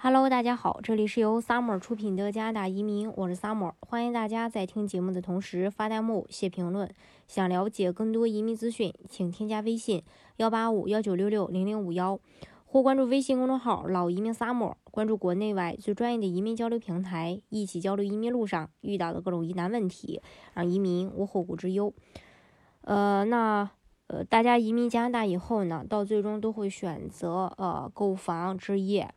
Hello，大家好，这里是由 Summer 出品的加拿大移民，我是 Summer，欢迎大家在听节目的同时发弹幕、写评论。想了解更多移民资讯，请添加微信幺八五幺九六六零零五幺，或关注微信公众号“老移民 Summer”，关注国内外最专业的移民交流平台，一起交流移民路上遇到的各种疑难问题，让移民无后顾之忧。呃，那呃，大家移民加拿大以后呢，到最终都会选择呃购房置业。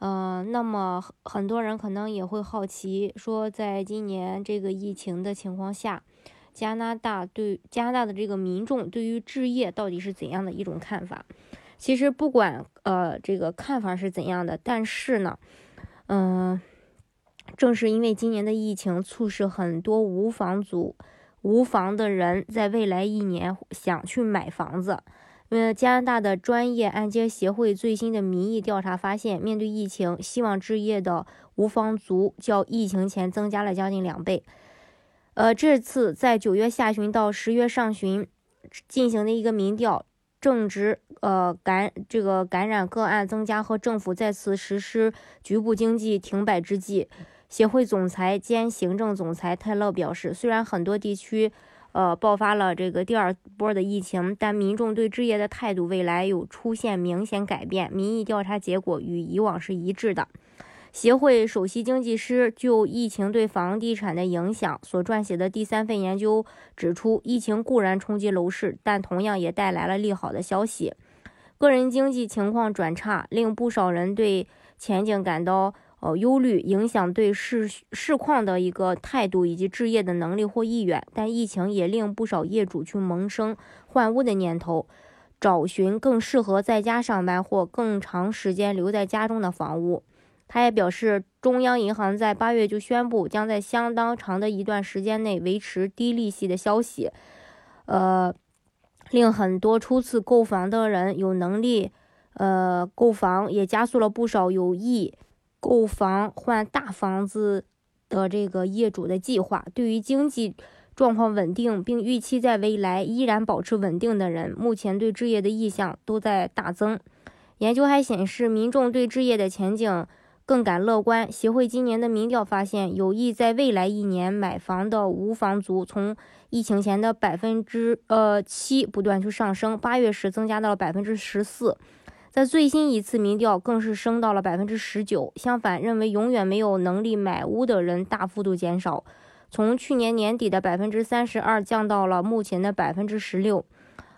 嗯，那么很多人可能也会好奇，说在今年这个疫情的情况下，加拿大对加拿大的这个民众对于置业到底是怎样的一种看法？其实不管呃这个看法是怎样的，但是呢，嗯，正是因为今年的疫情，促使很多无房族、无房的人在未来一年想去买房子。呃，加拿大的专业按揭协会最新的民意调查发现，面对疫情，希望置业的无房族较疫情前增加了将近两倍。呃，这次在九月下旬到十月上旬进行的一个民调，正值呃感这个感染个案增加和政府再次实施局部经济停摆之际，协会总裁兼行政总裁泰勒表示，虽然很多地区。呃，爆发了这个第二波的疫情，但民众对置业的态度未来有出现明显改变。民意调查结果与以往是一致的。协会首席经济师就疫情对房地产的影响所撰写的第三份研究指出，疫情固然冲击楼市，但同样也带来了利好的消息。个人经济情况转差，令不少人对前景感到。呃，忧虑影响对市市况的一个态度以及置业的能力或意愿，但疫情也令不少业主去萌生换屋的念头，找寻更适合在家上班或更长时间留在家中的房屋。他也表示，中央银行在八月就宣布将在相当长的一段时间内维持低利息的消息，呃，令很多初次购房的人有能力，呃，购房也加速了不少有意。购房换大房子的这个业主的计划，对于经济状况稳定并预期在未来依然保持稳定的人，目前对置业的意向都在大增。研究还显示，民众对置业的前景更感乐观。协会今年的民调发现，有意在未来一年买房的无房族，从疫情前的百分之呃七不断去上升，八月时增加到了百分之十四。在最新一次民调更是升到了百分之十九。相反，认为永远没有能力买屋的人大幅度减少，从去年年底的百分之三十二降到了目前的百分之十六。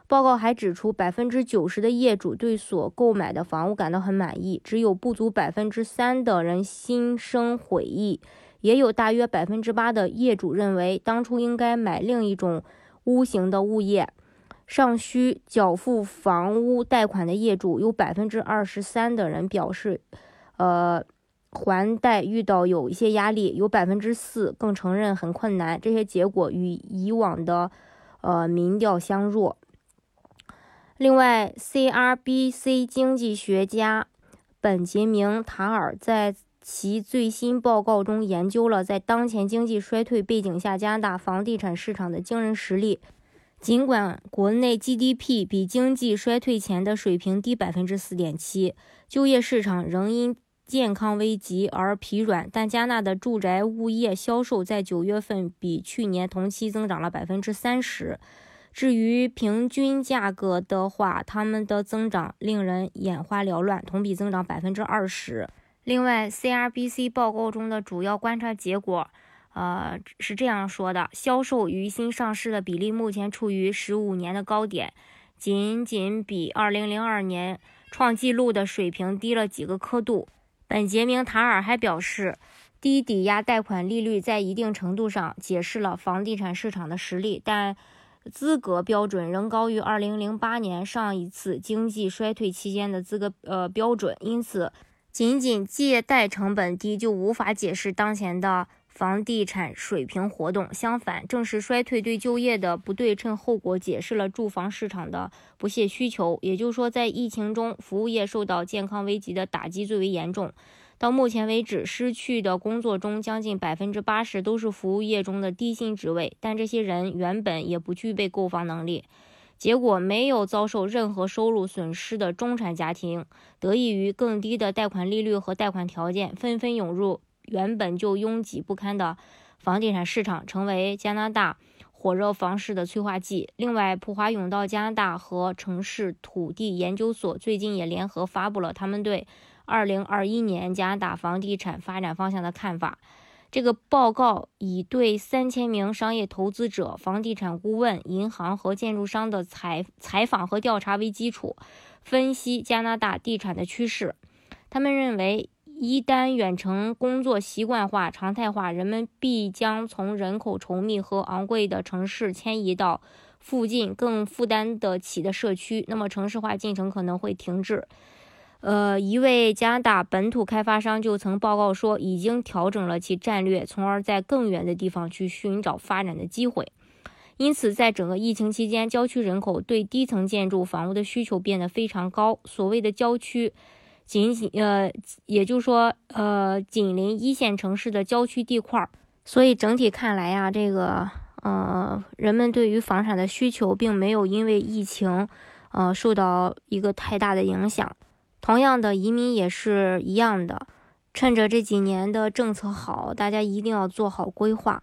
报告还指出，百分之九十的业主对所购买的房屋感到很满意，只有不足百分之三的人心生悔意，也有大约百分之八的业主认为当初应该买另一种屋型的物业。尚需缴付房屋贷款的业主有百分之二十三的人表示，呃，还贷遇到有一些压力，有百分之四更承认很困难。这些结果与以往的呃民调相若。另外，CRBC 经济学家本杰明·塔尔在其最新报告中研究了在当前经济衰退背景下加拿大房地产市场的惊人实力。尽管国内 GDP 比经济衰退前的水平低百分之四点七，就业市场仍因健康危机而疲软，但加纳的住宅物业销售在九月份比去年同期增长了百分之三十。至于平均价格的话，他们的增长令人眼花缭乱，同比增长百分之二十。另外，CRBC 报告中的主要观察结果。呃，是这样说的：销售于新上市的比例目前处于十五年的高点，仅仅比二零零二年创纪录的水平低了几个刻度。本杰明·塔尔还表示，低抵押贷款利率在一定程度上解释了房地产市场的实力，但资格标准仍高于二零零八年上一次经济衰退期间的资格呃标准。因此，仅仅借贷成本低就无法解释当前的。房地产水平活动，相反，正是衰退对就业的不对称后果，解释了住房市场的不懈需求。也就是说，在疫情中，服务业受到健康危机的打击最为严重。到目前为止，失去的工作中，将近百分之八十都是服务业中的低薪职位，但这些人原本也不具备购房能力。结果没有遭受任何收入损失的中产家庭，得益于更低的贷款利率和贷款条件，纷纷涌入原本就拥挤不堪的房地产市场，成为加拿大火热房市的催化剂。另外，普华永道加拿大和城市土地研究所最近也联合发布了他们对2021年加拿大房地产发展方向的看法。这个报告以对三千名商业投资者、房地产顾问、银行和建筑商的采采访和调查为基础，分析加拿大地产的趋势。他们认为，一旦远程工作习惯化、常态化，人们必将从人口稠密和昂贵的城市迁移到附近更负担得起的社区，那么城市化进程可能会停滞。呃，一位加拿大本土开发商就曾报告说，已经调整了其战略，从而在更远的地方去寻找发展的机会。因此，在整个疫情期间，郊区人口对低层建筑房屋的需求变得非常高。所谓的郊区，仅仅呃，也就是说，呃，紧邻一线城市的郊区地块。所以整体看来呀，这个呃，人们对于房产的需求并没有因为疫情呃受到一个太大的影响。同样的，移民也是一样的。趁着这几年的政策好，大家一定要做好规划，